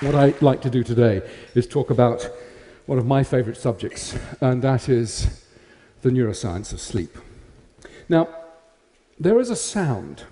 What I'd like to do today is talk about one of my favorite subjects, and that is the neuroscience of sleep. Now, there is a sound.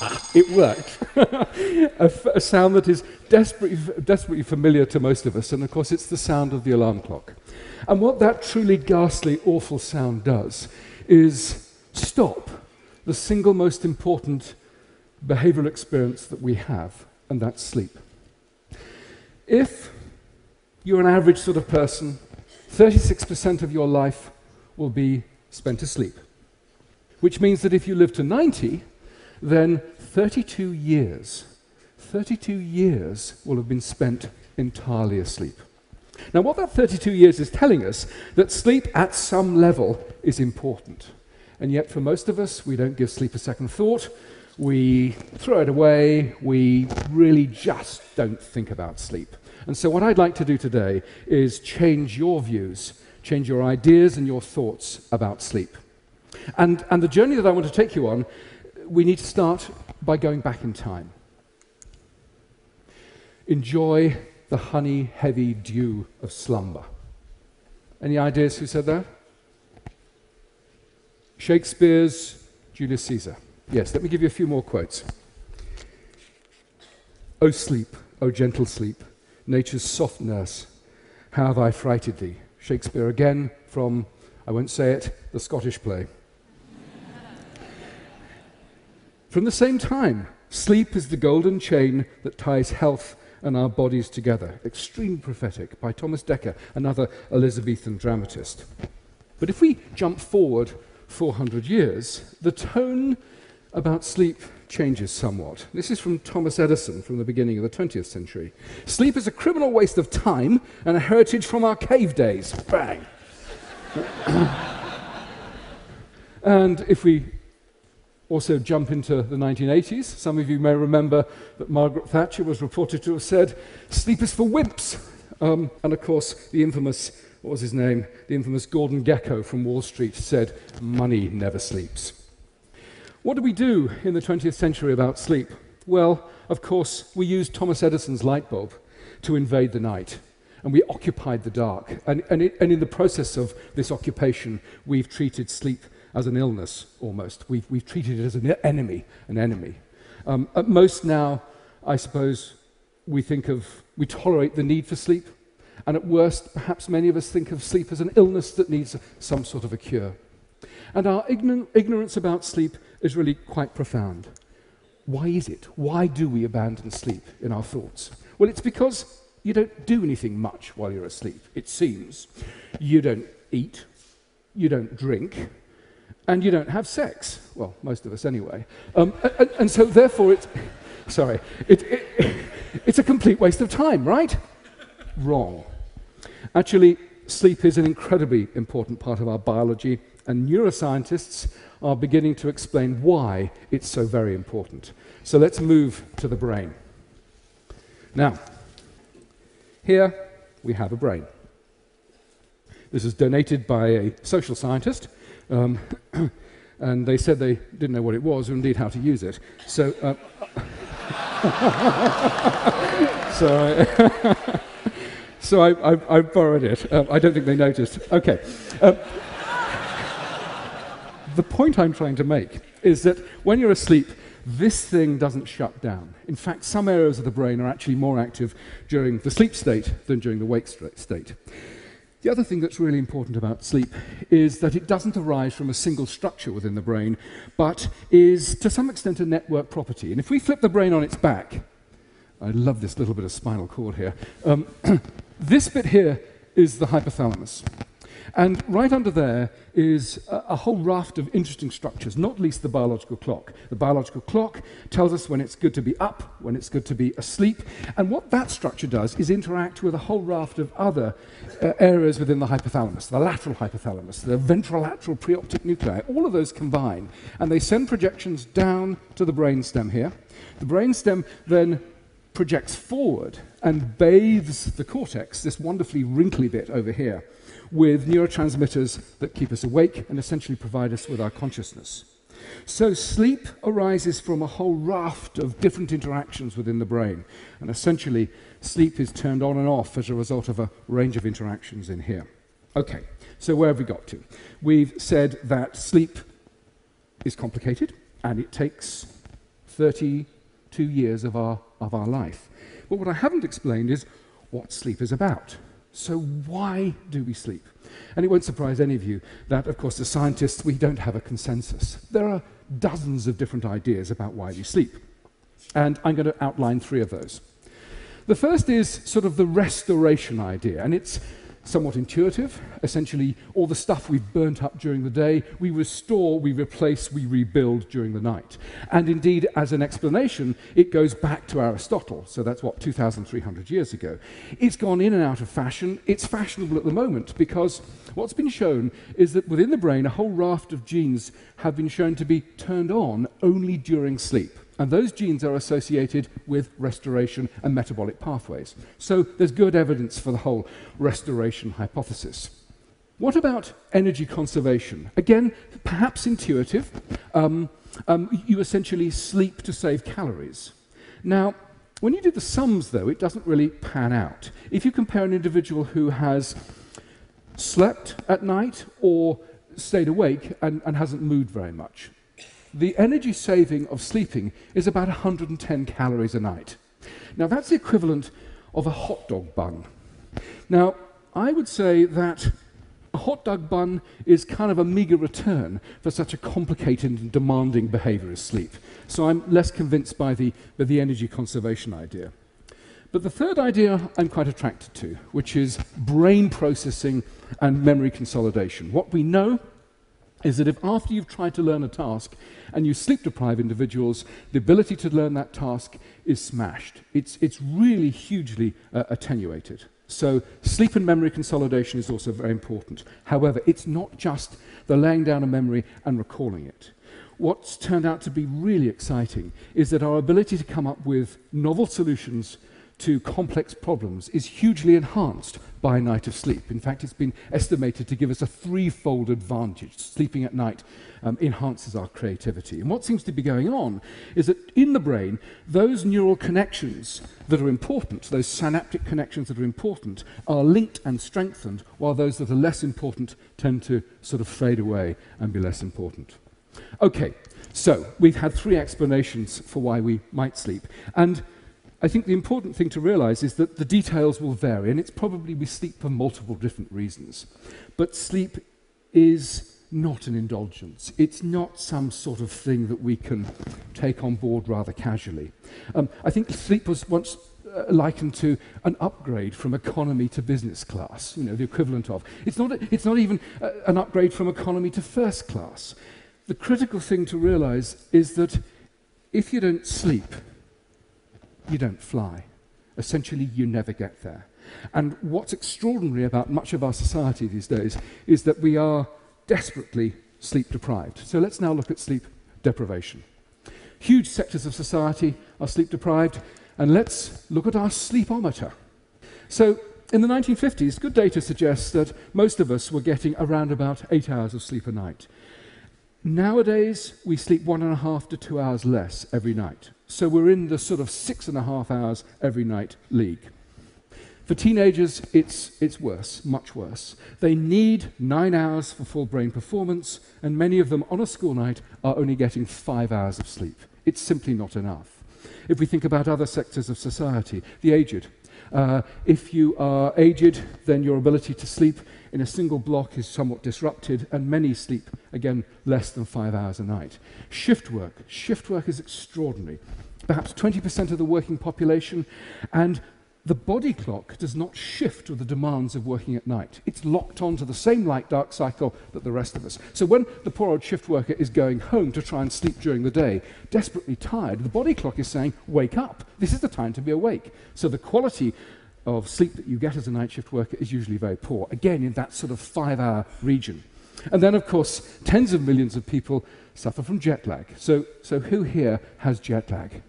Ah. It worked. a, f- a sound that is desperately, desperately familiar to most of us, and of course, it's the sound of the alarm clock. And what that truly ghastly, awful sound does is stop the single most important behavioral experience that we have and that's sleep. If you're an average sort of person, 36% of your life will be spent asleep, which means that if you live to 90, then 32 years, 32 years will have been spent entirely asleep. Now, what that 32 years is telling us that sleep at some level is important. And yet, for most of us, we don't give sleep a second thought we throw it away, we really just don't think about sleep. And so, what I'd like to do today is change your views, change your ideas and your thoughts about sleep. And, and the journey that I want to take you on, we need to start by going back in time. Enjoy the honey heavy dew of slumber. Any ideas who said that? Shakespeare's Julius Caesar. Yes, let me give you a few more quotes. O sleep, O gentle sleep, nature's soft nurse, how have I frighted thee? Shakespeare again from, I won't say it, the Scottish play. from the same time, sleep is the golden chain that ties health and our bodies together. Extreme prophetic by Thomas Dekker, another Elizabethan dramatist. But if we jump forward 400 years, the tone about sleep changes somewhat. This is from Thomas Edison from the beginning of the 20th century. Sleep is a criminal waste of time and a heritage from our cave days. Bang! and if we also jump into the 1980s, some of you may remember that Margaret Thatcher was reported to have said, Sleep is for wimps. Um, and of course, the infamous, what was his name? The infamous Gordon Gekko from Wall Street said, Money never sleeps. What do we do in the 20th century about sleep? Well, of course, we used Thomas Edison's light bulb to invade the night, and we occupied the dark. And, and, it, and in the process of this occupation, we've treated sleep as an illness almost. We've, we've treated it as an enemy, an enemy. Um, at most now, I suppose, we think of, we tolerate the need for sleep, and at worst, perhaps many of us think of sleep as an illness that needs some sort of a cure. And our ignorance about sleep is really quite profound. Why is it? Why do we abandon sleep in our thoughts? Well, it's because you don't do anything much while you're asleep, it seems. You don't eat, you don't drink, and you don't have sex. Well, most of us anyway. Um, and, and, so, therefore, it's, sorry, it, it, it's a complete waste of time, right? Wrong. Actually, sleep is an incredibly important part of our biology, and neuroscientists are beginning to explain why it's so very important. So let's move to the brain. Now, here we have a brain. This is donated by a social scientist, um, and they said they didn't know what it was or indeed how to use it. So, uh, so, I, so I, I, I, borrowed it. Uh, I don't think they noticed. Okay. Uh, the point I'm trying to make is that when you're asleep, this thing doesn't shut down. In fact, some areas of the brain are actually more active during the sleep state than during the wake state. The other thing that's really important about sleep is that it doesn't arise from a single structure within the brain, but is to some extent a network property. And if we flip the brain on its back, I love this little bit of spinal cord here, um, this bit here is the hypothalamus. And right under there is a, a, whole raft of interesting structures, not least the biological clock. The biological clock tells us when it's good to be up, when it's good to be asleep. And what that structure does is interact with a whole raft of other uh, areas within the hypothalamus, the lateral hypothalamus, the ventrolateral preoptic nuclei. All of those combine, and they send projections down to the brainstem here. The brainstem then projects forward and bathes the cortex, this wonderfully wrinkly bit over here with neurotransmitters that keep us awake and essentially provide us with our consciousness. So, sleep arises from a whole raft of different interactions within the brain. And essentially, sleep is turned on and off as a result of a range of interactions in here. Okay, so where have we got to? We've said that sleep is complicated and it takes 32 years of our, of our life. But what I haven't explained is what sleep is about. So, why do we sleep? And it won't surprise any of you that, of course, as scientists, we don't have a consensus. There are dozens of different ideas about why we sleep. And I'm going to outline three of those. The first is sort of the restoration idea, and it's somewhat intuitive. Essentially, all the stuff we've burnt up during the day, we restore, we replace, we rebuild during the night. And indeed, as an explanation, it goes back to Aristotle. So that's what, 2,300 years ago. It's gone in and out of fashion. It's fashionable at the moment because what's been shown is that within the brain, a whole raft of genes have been shown to be turned on only during sleep. And those genes are associated with restoration and metabolic pathways. So there's good evidence for the whole restoration hypothesis. What about energy conservation? Again, perhaps intuitive. Um, um, you essentially sleep to save calories. Now, when you do the sums, though, it doesn't really pan out. If you compare an individual who has slept at night or stayed awake and, and hasn't moved very much, the energy saving of sleeping is about 110 calories a night. Now, that's the equivalent of a hot dog bun. Now, I would say that a hot dog bun is kind of a meager return for such a complicated and demanding behavior as sleep. So I'm less convinced by the, by the energy conservation idea. But the third idea I'm quite attracted to, which is brain processing and memory consolidation. What we know is that if after you've tried to learn a task and you sleep deprive individuals, the ability to learn that task is smashed. It's, it's really hugely uh, attenuated. So sleep and memory consolidation is also very important. However, it's not just the laying down of memory and recalling it. What's turned out to be really exciting is that our ability to come up with novel solutions to complex problems is hugely enhanced by a night of sleep. In fact, it's been estimated to give us a threefold advantage. Sleeping at night um, enhances our creativity. And what seems to be going on is that in the brain, those neural connections that are important, those synaptic connections that are important, are linked and strengthened, while those that are less important tend to sort of fade away and be less important. Okay, so we've had three explanations for why we might sleep. And I think the important thing to realize is that the details will vary, and it's probably we sleep for multiple different reasons. But sleep is not an indulgence. It's not some sort of thing that we can take on board rather casually. Um, I think sleep was once uh, likened to an upgrade from economy to business class, you know, the equivalent of. It's not, a, it's not even uh, an upgrade from economy to first class. The critical thing to realize is that if you don't sleep, you don't fly. Essentially, you never get there. And what's extraordinary about much of our society these days is that we are desperately sleep deprived. So let's now look at sleep deprivation. Huge sectors of society are sleep deprived, and let's look at our sleepometer. So in the 1950s, good data suggests that most of us were getting around about eight hours of sleep a night. Nowadays, we sleep one and a half to two hours less every night. So we're in the sort of six and a half hours every night league. For teenagers, it's, it's worse, much worse. They need nine hours for full brain performance, and many of them on a school night are only getting five hours of sleep. It's simply not enough. If we think about other sectors of society, the aged, uh, if you are aged, then your ability to sleep in a single block is somewhat disrupted, and many sleep, again, less than five hours a night. Shift work. Shift work is extraordinary. Perhaps 20% of the working population, and the body clock does not shift with the demands of working at night. It's locked onto the same light dark cycle that the rest of us. So when the poor old shift worker is going home to try and sleep during the day, desperately tired, the body clock is saying, Wake up. This is the time to be awake. So the quality of sleep that you get as a night shift worker is usually very poor. Again, in that sort of five hour region. And then, of course, tens of millions of people suffer from jet lag. So, so who here has jet lag?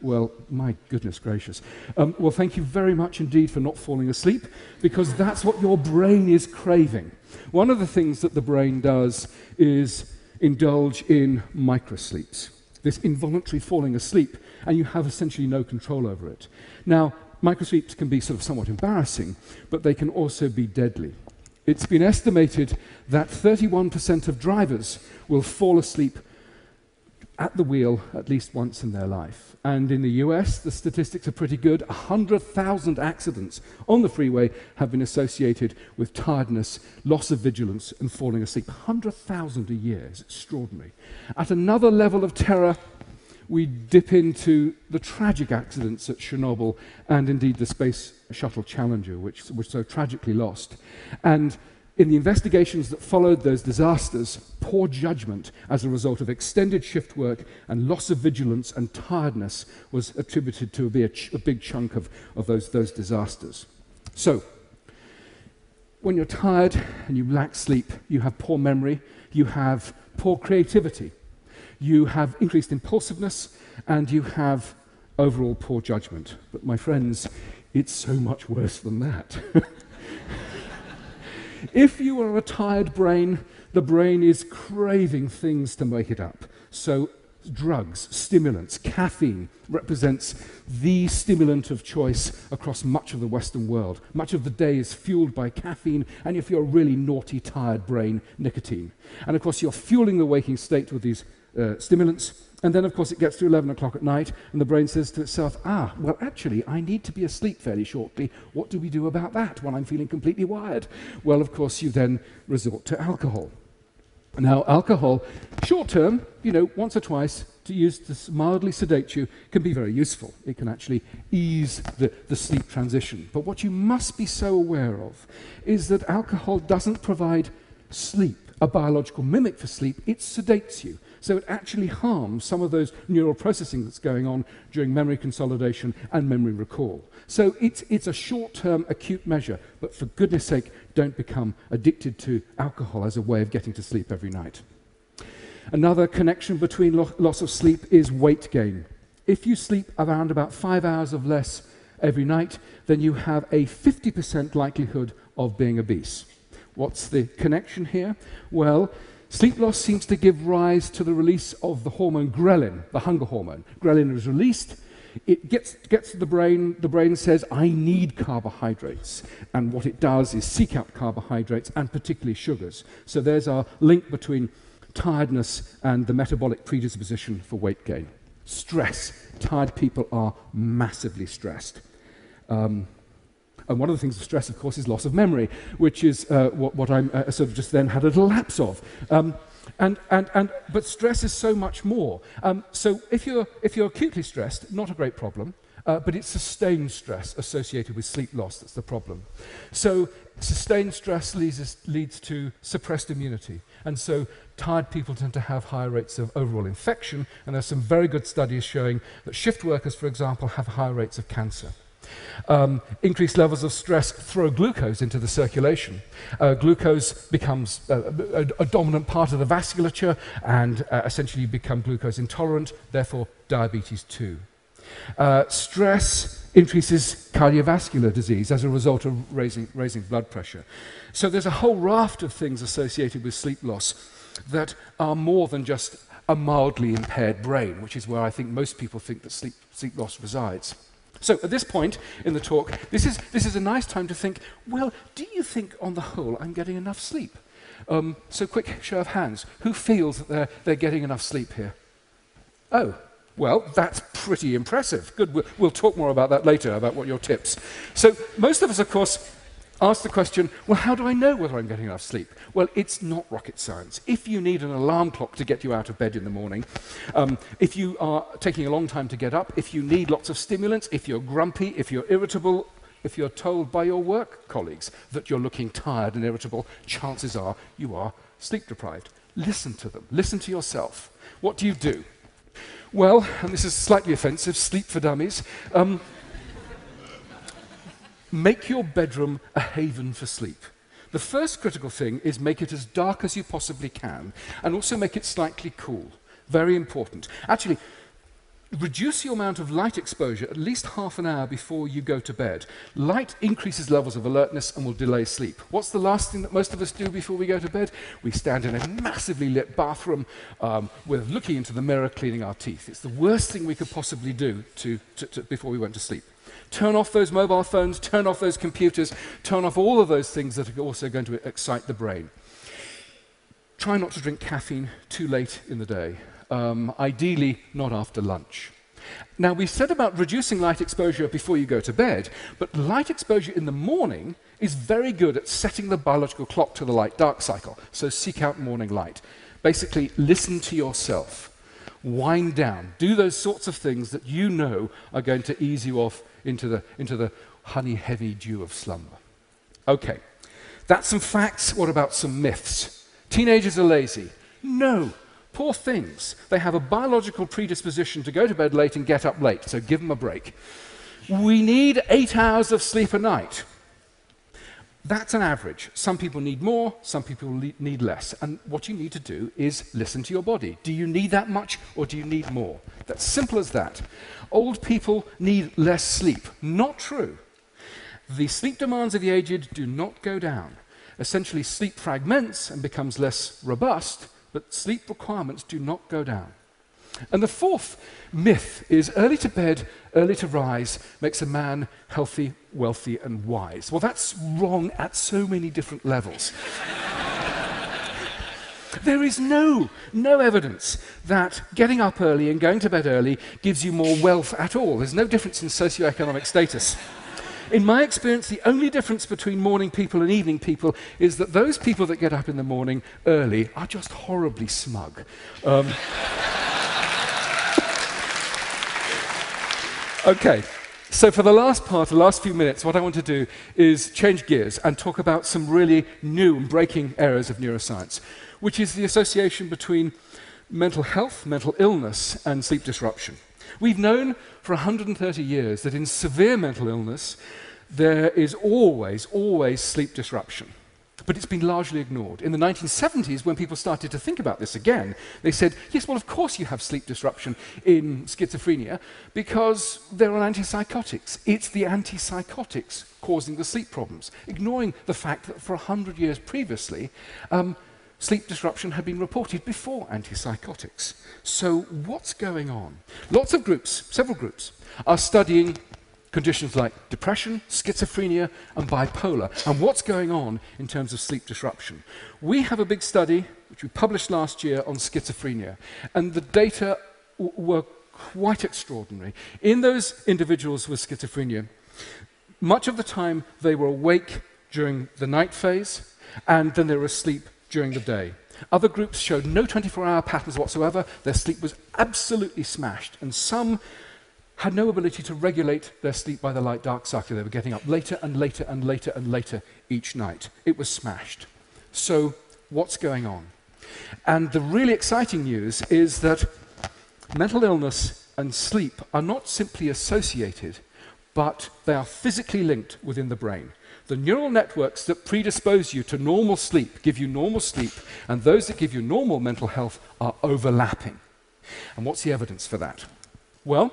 Well, my goodness gracious. Um, well, thank you very much indeed for not falling asleep, because that's what your brain is craving. One of the things that the brain does is indulge in microsleeps, this involuntary falling asleep, and you have essentially no control over it. Now, microsleeps can be sort of somewhat embarrassing, but they can also be deadly. It's been estimated that 31% of drivers will fall asleep at the wheel at least once in their life. And in the US, the statistics are pretty good. 100,000 accidents on the freeway have been associated with tiredness, loss of vigilance, and falling asleep. 100,000 a year is extraordinary. At another level of terror, we dip into the tragic accidents at Chernobyl and indeed the Space Shuttle Challenger, which was so tragically lost. And in the investigations that followed those disasters, poor judgment as a result of extended shift work and loss of vigilance and tiredness was attributed to be a, a big chunk of, of those, those disasters. So, when you're tired and you lack sleep, you have poor memory, you have poor creativity, you have increased impulsiveness, and you have overall poor judgment. But, my friends, it's so much worse than that. If you are a tired brain, the brain is craving things to make it up. So, drugs, stimulants, caffeine represents the stimulant of choice across much of the Western world. Much of the day is fueled by caffeine, and if you're a really naughty, tired brain, nicotine. And of course, you're fueling the waking state with these uh, stimulants. And then, of course, it gets to 11 o'clock at night, and the brain says to itself, ah, well, actually, I need to be asleep fairly shortly. What do we do about that when I'm feeling completely wired? Well, of course, you then resort to alcohol. Now, alcohol, short term, you know, once or twice to use to mildly sedate you, can be very useful. It can actually ease the, the sleep transition. But what you must be so aware of is that alcohol doesn't provide sleep, a biological mimic for sleep, it sedates you. So it actually harms some of those neural processing that's going on during memory consolidation and memory recall. So it's, it's a short term acute measure, but for goodness sake, don't become addicted to alcohol as a way of getting to sleep every night. Another connection between lo- loss of sleep is weight gain. If you sleep around about five hours of less every night, then you have a 50% likelihood of being obese. What's the connection here? Well, Sleep loss seems to give rise to the release of the hormone ghrelin, the hunger hormone. Ghrelin is released, it gets, gets to the brain, the brain says, I need carbohydrates. And what it does is seek out carbohydrates and particularly sugars. So there's our link between tiredness and the metabolic predisposition for weight gain. Stress. Tired people are massively stressed. Um, and one of the things of stress, of course, is loss of memory, which is uh, what, what I uh, sort of just then had a little lapse of. Um, and, and, and, but stress is so much more. Um, so if you're, if you're acutely stressed, not a great problem. Uh, but it's sustained stress associated with sleep loss that's the problem. So, sustained stress leads, leads to suppressed immunity. And so, tired people tend to have higher rates of overall infection. And there's some very good studies showing that shift workers, for example, have higher rates of cancer. Um, increased levels of stress throw glucose into the circulation. Uh, glucose becomes uh, a, a, dominant part of the vasculature and uh, essentially you become glucose intolerant, therefore diabetes too. Uh, stress increases cardiovascular disease as a result of raising, raising blood pressure. So there's a whole raft of things associated with sleep loss that are more than just a mildly impaired brain, which is where I think most people think that sleep, sleep loss resides. So at this point in the talk, this is, this is a nice time to think, well, do you think on the whole I'm getting enough sleep? Um, so quick show of hands. Who feels that they're, they're getting enough sleep here? Oh, well, that's pretty impressive. Good. We'll, we'll talk more about that later, about what your tips. So most of us, of course, ask the question, well, how do I know whether I'm getting enough sleep? Well, it's not rocket science. If you need an alarm clock to get you out of bed in the morning, um, if you are taking a long time to get up, if you need lots of stimulants, if you're grumpy, if you're irritable, if you're told by your work colleagues that you're looking tired and irritable, chances are you are sleep deprived. Listen to them. Listen to yourself. What do you do? Well, and this is slightly offensive, sleep for dummies. Um, Make your bedroom a haven for sleep. The first critical thing is make it as dark as you possibly can and also make it slightly cool. Very important. Actually, reduce your amount of light exposure at least half an hour before you go to bed. Light increases levels of alertness and will delay sleep. What's the last thing that most of us do before we go to bed? We stand in a massively lit bathroom um, with looking into the mirror, cleaning our teeth. It's the worst thing we could possibly do to, to, to, before we went to sleep. Turn off those mobile phones, turn off those computers, turn off all of those things that are also going to excite the brain. Try not to drink caffeine too late in the day um, ideally not after lunch. Now, we said about reducing light exposure before you go to bed, but light exposure in the morning is very good at setting the biological clock to the light dark cycle. So seek out morning light. Basically, listen to yourself. Wind down. Do those sorts of things that you know are going to ease you off into the, into the honey heavy dew of slumber. Okay, that's some facts. What about some myths? Teenagers are lazy. No, Poor things. They have a biological predisposition to go to bed late and get up late, so give them a break. We need eight hours of sleep a night. That's an average. Some people need more, some people need less. And what you need to do is listen to your body. Do you need that much or do you need more? That's simple as that. Old people need less sleep. Not true. The sleep demands of the aged do not go down. Essentially, sleep fragments and becomes less robust, but sleep requirements do not go down. And the fourth myth is early to bed, early to rise makes a man healthy, wealthy, and wise. Well, that's wrong at so many different levels. there is no, no evidence that getting up early and going to bed early gives you more wealth at all. There's no difference in socioeconomic status. In my experience, the only difference between morning people and evening people is that those people that get up in the morning early are just horribly smug. Um, okay. So, for the last part, the last few minutes, what I want to do is change gears and talk about some really new and breaking areas of neuroscience, which is the association between mental health, mental illness, and sleep disruption. We've known for 130 years that in severe mental illness, there is always, always sleep disruption. But it's been largely ignored. In the 1970s, when people started to think about this again, they said, yes, well, of course you have sleep disruption in schizophrenia because they're on antipsychotics. It's the antipsychotics causing the sleep problems, ignoring the fact that for 100 years previously, um, sleep disruption had been reported before antipsychotics. So, what's going on? Lots of groups, several groups, are studying conditions like depression, schizophrenia, and bipolar, and what's going on in terms of sleep disruption. We have a big study, which we published last year, on schizophrenia, and the data were quite extraordinary. In those individuals with schizophrenia, much of the time they were awake during the night phase, and then they were asleep during the day. Other groups showed no 24 hour patterns whatsoever. Their sleep was absolutely smashed. And some had no ability to regulate their sleep by the light dark cycle. They were getting up later and later and later and later each night. It was smashed. So, what's going on? And the really exciting news is that mental illness and sleep are not simply associated, but they are physically linked within the brain. The neural networks that predispose you to normal sleep give you normal sleep, and those that give you normal mental health are overlapping. And what's the evidence for that? Well,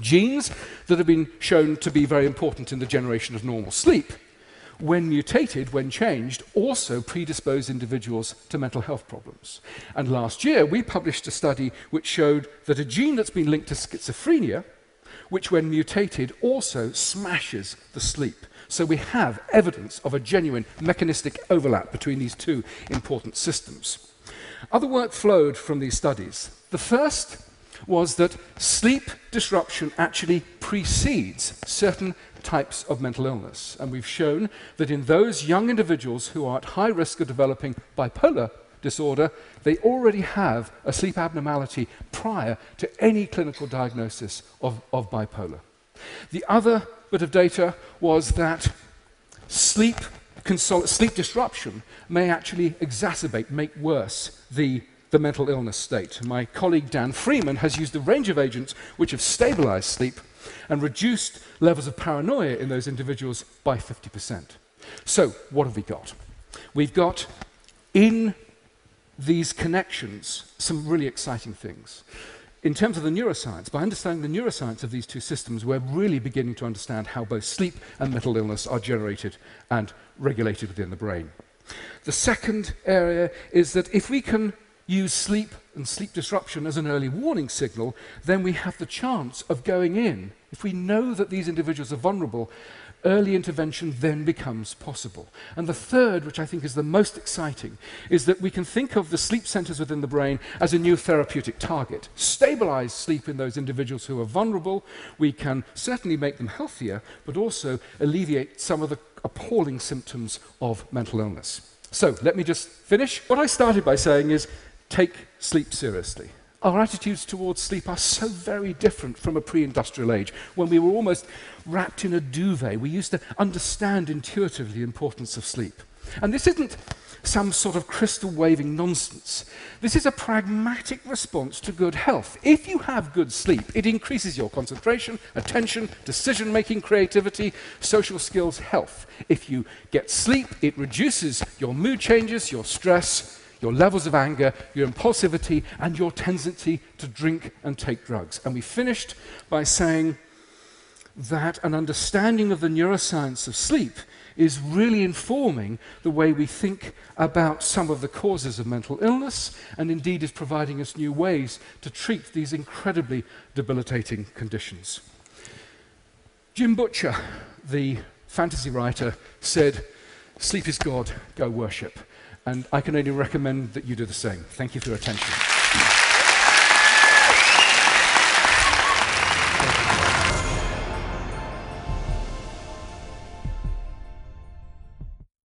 genes that have been shown to be very important in the generation of normal sleep, when mutated, when changed, also predispose individuals to mental health problems. And last year, we published a study which showed that a gene that's been linked to schizophrenia, which when mutated also smashes the sleep. So we have evidence of a genuine mechanistic overlap between these two important systems. Other work flowed from these studies. The first was that sleep disruption actually precedes certain types of mental illness. And we've shown that in those young individuals who are at high risk of developing bipolar disorder, they already have a sleep abnormality prior to any clinical diagnosis of, of bipolar. The other bit of data was that sleep, sleep disruption may actually exacerbate, make worse the, the mental illness state. My colleague Dan Freeman has used a range of agents which have stabilized sleep and reduced levels of paranoia in those individuals by 50%. So, what have we got? We've got in these connections some really exciting things in terms of the neuroscience, by understanding the neuroscience of these two systems, we're really beginning to understand how both sleep and mental illness are generated and regulated within the brain. The second area is that if we can use sleep and sleep disruption as an early warning signal, then we have the chance of going in. If we know that these individuals are vulnerable, early intervention then becomes possible. And the third, which I think is the most exciting, is that we can think of the sleep centers within the brain as a new therapeutic target. Stabilize sleep in those individuals who are vulnerable. We can certainly make them healthier, but also alleviate some of the appalling symptoms of mental illness. So let me just finish. What I started by saying is take sleep seriously. Our attitudes towards sleep are so very different from a pre industrial age when we were almost wrapped in a duvet. We used to understand intuitively the importance of sleep. And this isn't some sort of crystal waving nonsense. This is a pragmatic response to good health. If you have good sleep, it increases your concentration, attention, decision making, creativity, social skills, health. If you get sleep, it reduces your mood changes, your stress, your levels of anger, your impulsivity, and your tendency to drink and take drugs. And we finished by saying that an understanding of the neuroscience of sleep is really informing the way we think about some of the causes of mental illness and indeed is providing us new ways to treat these incredibly debilitating conditions. Jim Butcher, the fantasy writer, said, Sleep is God, go worship. And I can only recommend that you do the same. Thank you for your attention.